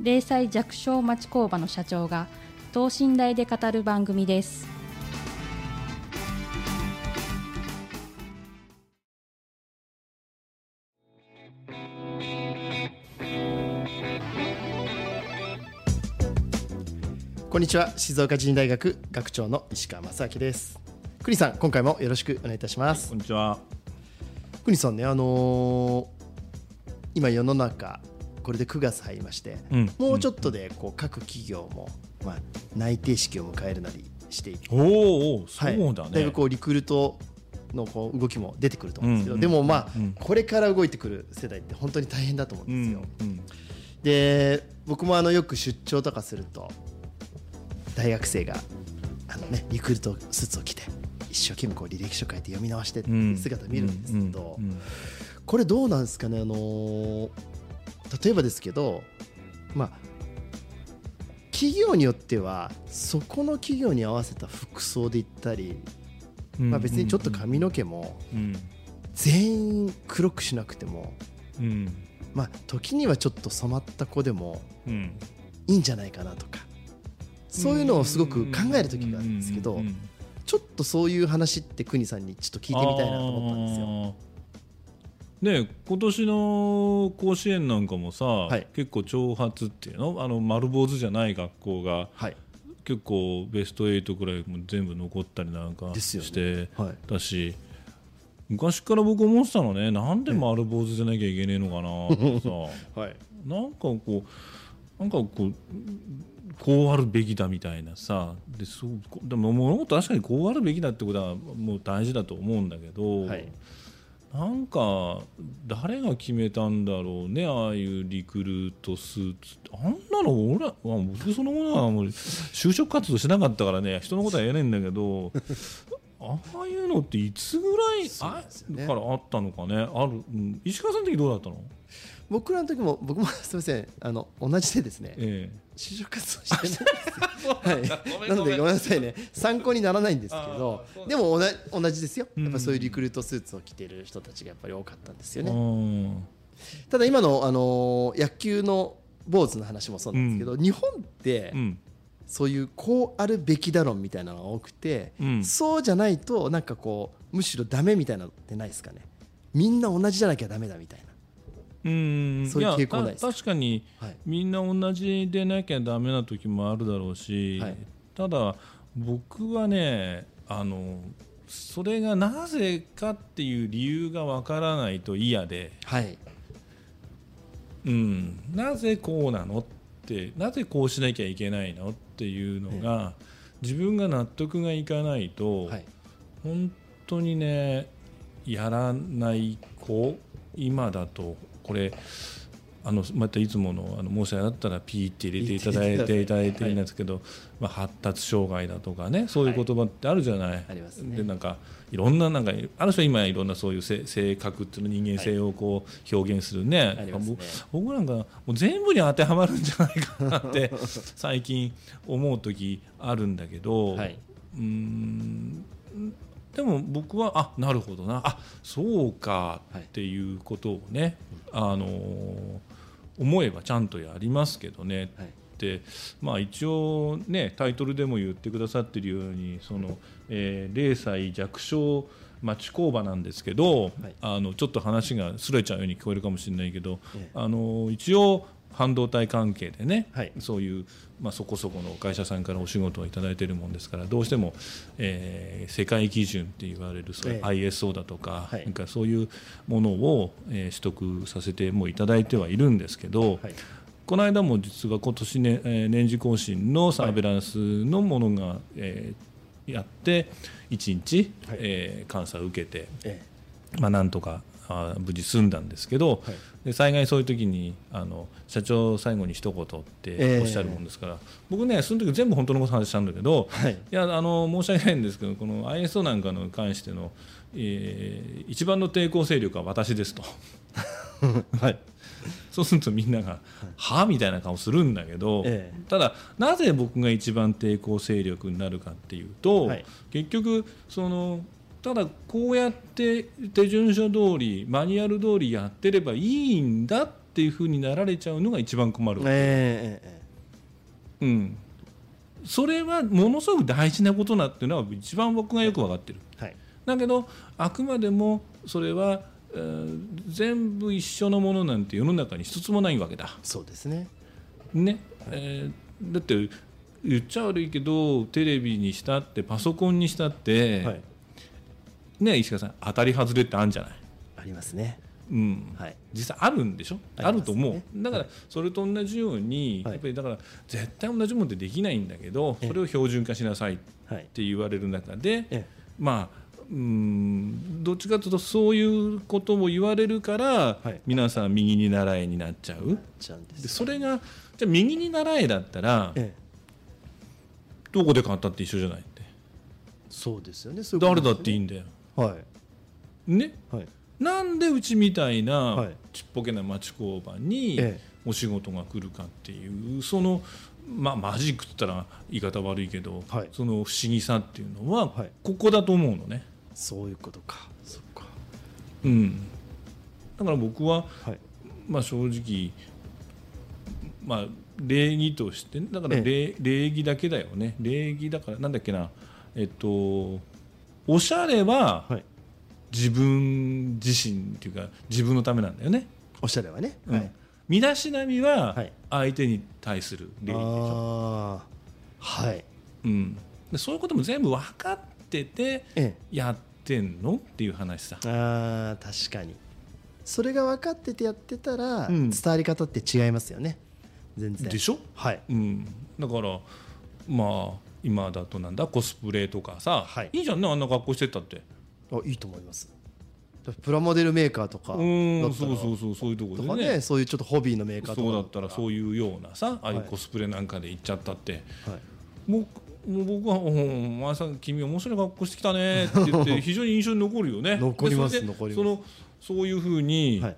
零細弱小町工場の社長が等身大で語る番組です。こんにちは。静岡人大学学長の石川正明です。栗さん今回もよろしくお願いいたします。こんにちは。栗さんねあのー今世の中これで9月入りまして、うん。もうちょっとでこう各企業も、まあ、内定式を迎えるなりしていて、おそうだね。だいぶこうリクルートのこう動きも出てくると思うんですけど、うんでもまあ、うんこれから動いてくる世代って本当に大変だと思うんうんですよ。うんで僕もあのよく出張とかすると大学生があの、ね、リクルートスーツを着て一生懸命こう履歴書書いて読み直してっていう姿を見るんですけど、うんうん。これどうなんですかね、あのー例えばですけど、まあ、企業によってはそこの企業に合わせた服装で行ったり、うんまあ、別にちょっと髪の毛もうん全員黒くしなくても、うん。まあ、時にはちょっと染まった子でもうん。いいんじゃないかなとかそういうのをすごく考える時があるんですけどちょっとそういう話って国さんにちょっと聞いてみたいなと思ったんですよ。よ。ね今年の甲子園なんかもさ、い。結構挑発っていうの？あの丸坊主じゃない学校がはい。結構ベスト8くらいも全部残ったりなんかしてはい。だし昔から僕思ってたのねなんで丸坊主じゃなきゃいけねえのかなってさ。はい。なんかこうなんかこうこうあるべきだみたいなさ。でそうこでも物事確かにこうあるべきだってことはもう大事だと思うんだけど、はいなんか誰が決めたんだろうねああいうリクルートスーツ。ってあんなの俺僕そのものはもう就職活動しなかったからね人のことは言えないんだけどああいうのっていつぐらいね。からあったのかね。ある、うん。石川さんの時どうだったの？僕らの時も 僕も すみませんあの同じでですねえ就職活動してないんです。よはい、なのでごめんなさいね。参考にならないんですけどでも同じ同じですよ。うん。やっぱそういうリクルートスーツを着てる人たちがやっぱり多かったんですよえね。うんただ今の、あのー野球の坊主の話もそうなんですけど、日本ってうん。そういうこうあるべきだ論みたいなのが多くて、うん。そうじゃないとなんかこうむしろダメみたいなのってないですかね。みんな同じじゃなきゃダメだみたいなうんそういうや傾向ないです。かた確かにはい。みんな同じでなきゃダメな時もあるだろうし、はい。ただ僕はねあのそれがなぜかっていう理由がわからないと嫌で、はい。うん、なぜこうなのってなぜこうしなきゃいけないのっていうのが、自分が納得がいかないと、はい。本当にねやらない子今だとこれあのまたいつものあのもしあったらピーって入れていただいてい。ただいていいんですけど、まあ、発達障害だとかねそういう言葉ってあるじゃない？ありますね。でなんかいろんななんかある人は今いろんなそういう性性格っていうの人間性をこう表現するね,、ありますね。僕僕なんかもう全部に当てはまるんじゃないかなって最近思う時あるんだけど、はい。うーんでも僕はあなるほどな。あそうか。っていうことをね、あのー思えばちゃんとやりますけどね、はい。でまあ、一応、ね、タイトルでも言ってくださってるようにその、えー0歳弱小町工場なんですけど、はい。あのちょっと話がすれちゃうように聞こえるかもしれないけど、ええ。あの一応半導体関係でね、はい。そういう、まあ、そこそこの会社さんからお仕事をいただいているもんですからどうしても、えー世界基準って言われるそういうええ。ISO だとか,、はい。なんかそういうものを、えー取得させてもいただいてはいるんですけど、はい。この間も実は今年ね、えー年次更新のサーベランスのものが、えーやって1日、はい。えー監査を受けて、え。まあ、なんとかあ無事済んだんですけど、はい、で災害そういう時にあの社長最後に一言っておっしゃるもんですから、えー、僕ねその時全部本当のこと話したんだけど、はい、いやあの申し訳ないんですけどこの ISO なんかに関しての、えー、一番の抵抗勢力は私ですと。はい、そうするとみんなが「はあ?」みたいな顔するんだけど、ええ、ただなぜ僕が一番抵抗勢力になるかっていうと、はい、結局そのただこうやって手順書通りマニュアル通りやってればいいんだっていうふうになられちゃうのが一番困る、えー、うん、それはものすごく大事なことなっていうのは一番僕がよく分かってる、はい、だけどあくまでもそれは、えー、全部一緒のものなんて世の中に一つもないわけだ。そうですね。ね、えー、だって言っちゃ悪いけどテレビにしたってパソコンにしたって、はいね石川さん当たり外れってあるんじゃない？ありますね。うん。はい、実際あるんでしょ？あ、ね,、ると思う。だからそれと同じように、はい、やっぱりだから絶対同じものってできないんだけどそれを標準化しなさいって言われる中で、まあうんどっちかというとそういうことも言われるから、はい、皆さん右に習えになっちゃう。でそれがじゃ右に習えだったら、どこで買ったって一緒じゃないって。そうですよね。誰だっていいんだよはい。ね、はい、なんでうちみたいなちっぽけな町工場にお仕事が来るかっていうそのまあマジックって言ったら言い方悪いけど、はい、その不思議さっていうのはここだと思うのね、そういうことか。そっか。うん。だから僕は、はい、まあ正直まあ礼儀としてだから礼,、礼儀だけだよね。礼儀だからなんだっけな。えっとおしゃれは自分自身っていうか自分のためなんだよね。おしゃれはね、うん、身だしなみは相手に対する礼儀でしょ。はい、うん、でそういうことも全部分かっててやってんのっていう話さ。あ確かに。それが分かっててやってたら、伝わり方って違いますよね。全然。でしょ、はい。うん、だからまあ今だとなんだ？コスプレとかさ、はい、いいじゃんねあんな格好してたって。あいいと思います。プラモデルメーカーとかうんそうそうそうそういうところでね。ねそういうちょっとホビーのメーカーとか。そうだったらそういうようなさああいうコスプレなんかで行っちゃったって、はい、もうもう僕は「お前さん君面白い格好してきたね」って言って 非常に印象に残るよね。残ります残ります。そのそういうふうに、はい、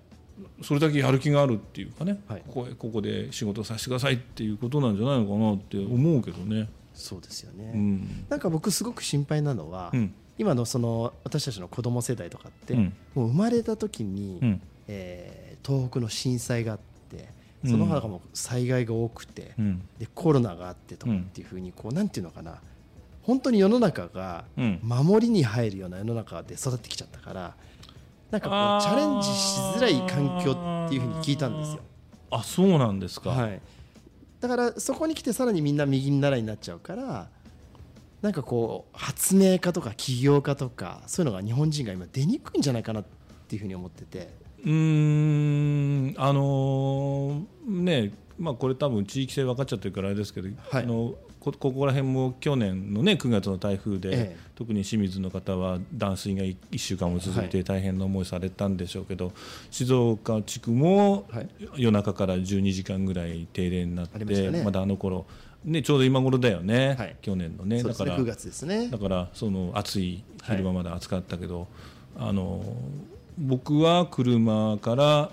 それだけやる気があるっていうかね、はい、ここここで仕事させてくださいっていうことなんじゃないのかなって思うけどね。そうですよね、うん、なんか僕すごく心配なのは、うん、今のその私たちの子供世代とかって、うん、もう生まれた時に、うん、えー、東北の震災があってその他も災害が多くて、でコロナがあってとかっていうふうにこうなんていうのかな。本当に世の中が守りに入るような世の中で育ってきちゃったからなんかこうチャレンジしづらい環境っていうふうに聞いたんですよ。あそうなんですか、はい、だからそこに来てさらにみんな右に習いになっちゃうからなんかこう発明家とか起業家とかそういうのが日本人が今出にくいんじゃないかなっていうふうに思ってて。うんあのー、ねまあこれ多分地域性分かっちゃってるからあれですけど、はい、あのこここら辺も去年のね9月の台風で、ええ、特に清水の方は断水が1週間も続いて大変な思いされたんでしょうけど、はい、静岡地区も夜中から12時間ぐらい停電になって、ね、まだあの頃ね、ちょうど今頃だよね、はい、去年のね、だから9月ですね。だからその暑い昼間まだ暑かったけど、あの僕は車から、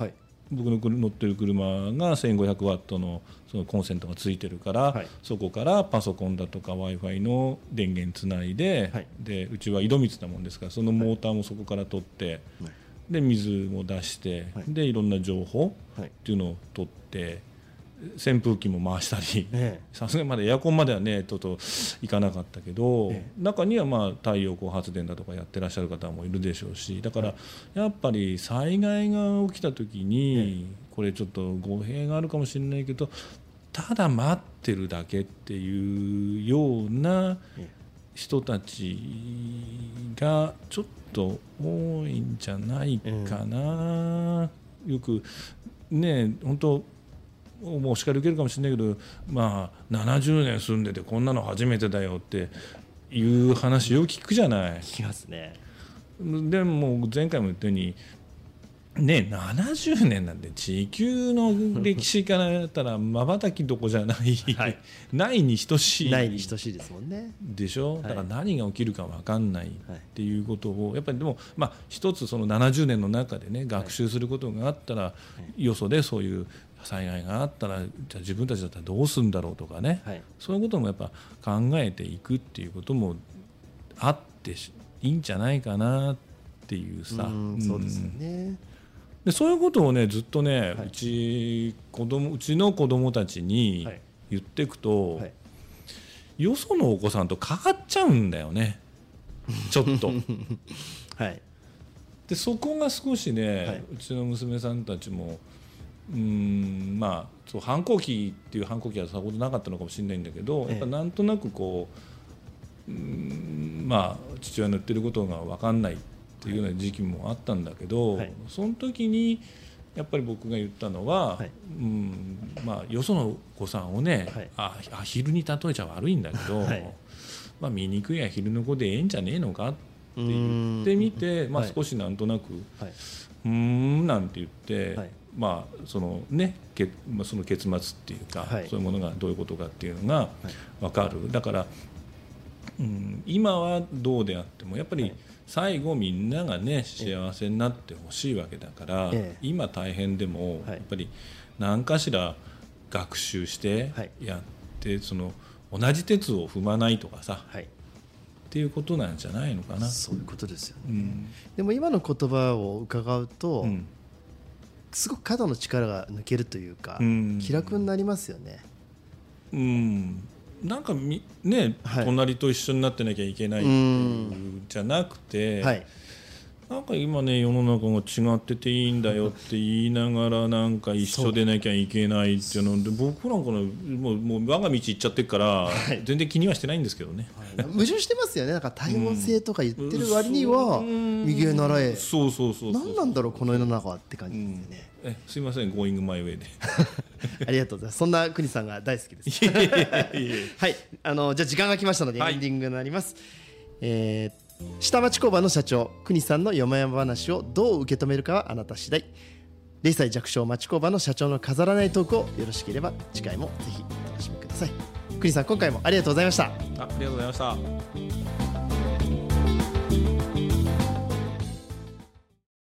僕の乗ってる車が1500ワットのそのコンセントがついてるから、はい、そこからパソコンだとか w i f i の電源つないではい、でうちは井戸水なもんですからそのモーターもそこから取って、はい、で水も出して、でいろんな情報っていうのを取って。扇風機も回したりさすがにまだエアコンまではねちょっといかなかったけど、ええ、中にはまあ太陽光発電だとかやってらっしゃる方もいるでしょうしだからやっぱり災害が起きた時に、これちょっと語弊があるかもしれないけどただ待ってるだけっていうような人たちがちょっと多いんじゃないかな。よくね本当もうお叱り受けるかもしれないけどまあ70年住んでてこんなの初めてだよっていう話よく聞くじゃない。聞きますね。でも前回も言ったようにね70年なんて地球の歴史からやったらまばたきどこじゃない、はい、ないに等しい。ないに等しいですもんね。でしょ、だから何が起きるか分かんないっていうことをやっぱりでもまあ一つその70年の中でね学習することがあったら、よそでそういう災害があったらじゃあ自分たちだったらどうするんだろうとかね、はい、そういうこともやっぱ考えていくっていうこともあっていいんじゃないかなっていうさ。うそうですよね、でそういうことをねずっとね、はい、うち子供うちの子供たちに言っていくと、はい、よそのお子さんと変わっちゃうんだよね。ちょっと。はい、でそこが少しね、はい、うちの娘さんたちもうんまあそう反抗期っていう反抗期はさほどなかったのかもしれないんだけど、やっぱなんとなくこううんまあ父親の言ってることが分かんないっていうような時期もあったんだけど、はい、その時にやっぱり僕が言ったのは、はい、うんまあ、よその子さんをね、はい、あアヒルに例えちゃ悪いんだけど、まあ、醜いアヒルの子でええんじゃねえのかって言ってみて、まあ、少しなんとなく「うん」なんて言って、まあそのねけまあ、その結末っていうか、そういうものがどういうことかっていうのが分かる。だから、うん、今はどうであってもやっぱり、最後みんながね幸せになってほしいわけだから、今大変でもやっぱり何かしら学習してやって、その同じ鉄を踏まないとかさ、っていうことなんじゃないのかな。そういうことですよね、うん、でも今の言葉を伺うと、うん、すごく肩の力が抜けるというか、うん、気楽になりますよね。うん。なんかみ、ね、はい、隣と一緒になってなきゃいけないじゃなくて、はい、なんか今ね世の中が違ってていいんだよって言いながらなんか一緒でなきゃいけないっていうので僕なんかのもうもう我が道行っちゃってるから、全然気にはしてないんですけどね、はい、矛盾してますよね。なんか多様性とか言ってる割には、右へ習え。そうそうそう何なんだろうこの世の中はって感じですよね、えすいません Going my way で。ありがとうございます。そんな国さんが大好きです。はい。あのじゃあ時間が来ましたのでエンディングになります、はい、えー下町工場の社長国さんのよもやま話をどう受け止めるかはあなた次第。0歳弱小町工場の社長の飾らないトークをよろしければ次回もぜひお楽しみください。国さん今回もありがとうございました。あありがとうございました。